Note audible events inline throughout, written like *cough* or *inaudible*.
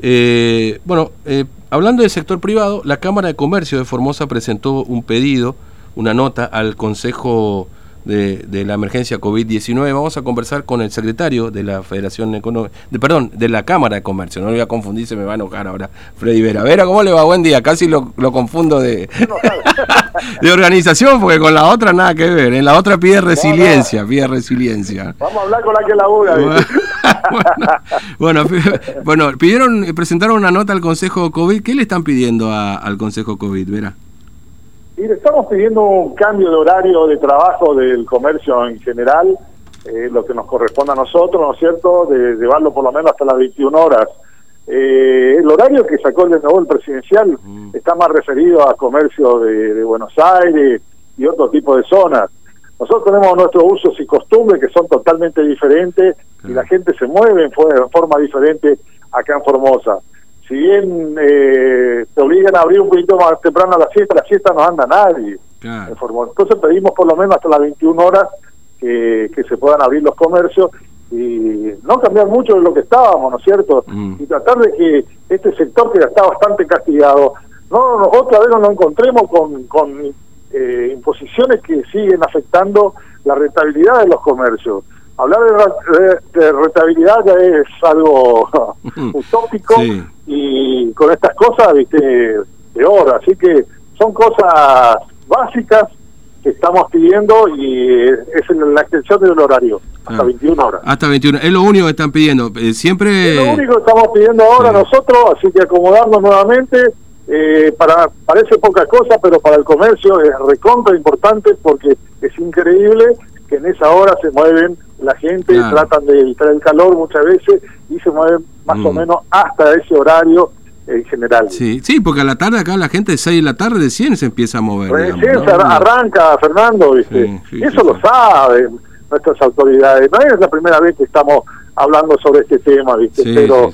Eh, bueno, eh, hablando del sector privado, la Cámara de Comercio de Formosa presentó un pedido, una nota al Consejo de, de la Emergencia COVID-19. Vamos a conversar con el secretario de la Federación Económica, de, perdón, de la Cámara de Comercio. No lo voy a confundir, se me va a enojar ahora Freddy Vera. Vera, ¿cómo le va? Buen día. Casi lo, lo confundo de, *laughs* de organización, porque con la otra nada que ver. En la otra pide resiliencia, pide resiliencia. Vamos a hablar con la que labura. *laughs* *laughs* bueno, bueno, *laughs* pidieron, presentaron una nota al Consejo COVID. ¿Qué le están pidiendo a, al Consejo COVID, Vera? Le estamos pidiendo un cambio de horario de trabajo del comercio en general, eh, lo que nos corresponde a nosotros, ¿no es cierto?, de llevarlo por lo menos hasta las 21 horas. Eh, el horario que sacó el de nuevo el presidencial mm. está más referido a comercio de, de, Buenos Aires y otro tipo de zonas. Nosotros tenemos nuestros usos y costumbres que son totalmente diferentes y la gente se mueve en forma diferente acá en Formosa. Si bien eh, te obligan a abrir un poquito más temprano a la siesta, la siesta no anda nadie en Formosa. Entonces pedimos por lo menos hasta las 21 horas que, que se puedan abrir los comercios y no cambiar mucho de lo que estábamos, ¿no es cierto? Mm. Y tratar de que este sector que ya está bastante castigado, no otra vez no nos encontremos con, con eh, imposiciones que siguen afectando la rentabilidad de los comercios hablar de, de, rentabilidad ya es algo *laughs* utópico y con estas cosas, viste, peor. Así que son cosas básicas que estamos pidiendo y es la extensión del horario, hasta 21 horas. Hasta 21, es lo único que están pidiendo. Eh, siempre... Es lo único que estamos pidiendo ahora nosotros, así que acomodarnos nuevamente. Eh, para parece poca cosa, pero para el comercio es recontra importante porque es increíble que en esa hora se mueven la gente, tratan de evitar el calor muchas veces y se mueven más o mm. menos hasta ese horario en general. Sí, sí, porque a la tarde acá la gente de 6 de la tarde de 100 se empieza a mover. Recién se arranca, Fernando, ¿viste? eso lo saben nuestras autoridades. No es la primera vez que estamos hablando sobre este tema, ¿viste? Pero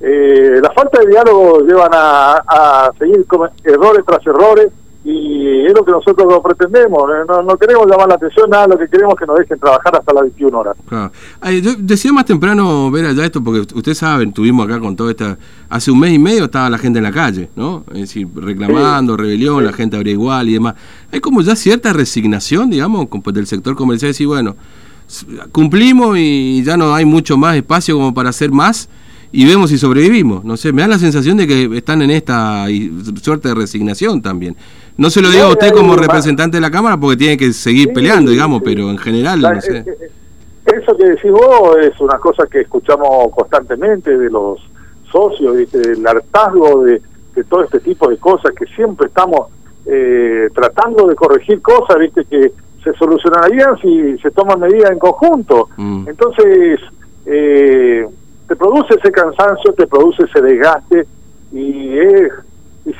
eh, la falta de diálogo llevan a, a seguir errores tras errores y es lo que nosotros lo pretendemos. No, no, queremos llamar la atención, nada, lo que queremos es que nos dejen trabajar hasta las 21 horas. yo decía más temprano, ver allá esto, porque ustedes saben, tuvimos acá con toda esta. Hace un mes y medio estaba la gente en la calle, ¿no? Es decir, reclamando, rebelión, la gente habría igual y demás. Hay como ya cierta resignación, digamos, pues, del sector comercial, decir, bueno, cumplimos y ya no hay mucho más espacio como para hacer más y vemos si sobrevivimos. No sé, me da la sensación de que están en esta suerte de resignación también. No se lo digo a usted como representante de la Cámara porque tiene que seguir peleando, digamos, pero en general, no sé. Eh, eh, eso que decís vos es una cosa que escuchamos constantemente de los socios, ¿viste? el hartazgo de, todo este tipo de cosas que siempre estamos eh, tratando de corregir cosas, viste que se solucionarían si se toman medidas en conjunto. Mm. Entonces, te produce ese cansancio, te produce ese desgaste y es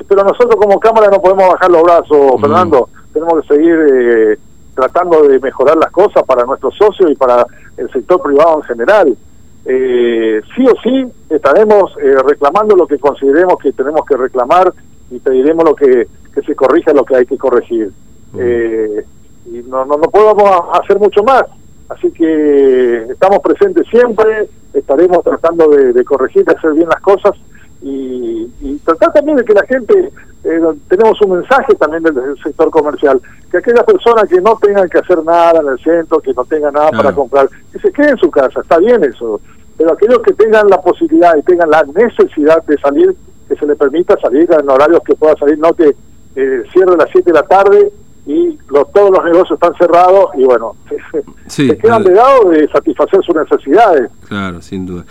pero nosotros como Cámara no podemos bajar los brazos, mm. Fernando. Tenemos que seguir eh, tratando de mejorar las cosas para nuestros socios y para el sector privado en general. Eh, sí o sí estaremos eh, reclamando lo que consideremos que tenemos que reclamar y pediremos lo que, que se corrija lo que hay que corregir. Mm. y no, no, no podemos hacer mucho más. Así que estamos presentes siempre, estaremos tratando de, de corregir, de hacer bien las cosas y, tratar también de que la gente, eh, tenemos un mensaje también del, sector comercial, que aquellas personas que no tengan que hacer nada en el centro, que no tengan nada para comprar, que se queden en su casa, está bien eso, pero aquellos que tengan la posibilidad y tengan la necesidad de salir, que se les permita salir en horarios que pueda salir, no que eh, cierre a las 7 de la tarde y los, todos los negocios están cerrados y bueno, *laughs* se, quedan de lado de satisfacer sus necesidades. Claro, sin duda.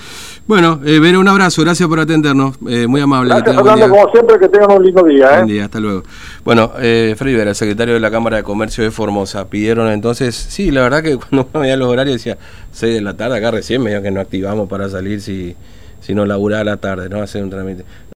Bueno, eh, Vera, un abrazo, gracias por atendernos, eh, muy amable. Gracias, Fernando, como siempre, que tengan un lindo día. ¿eh? Buen día, hasta luego. Bueno, eh, Freddy Vera, secretario de la Cámara de Comercio de Formosa, pidieron entonces, sí, la verdad que *laughs* cuando me veía los horarios decía 6 de la tarde, acá recién me que no activamos para salir si, si no laburaba la tarde, no hacer un trámite.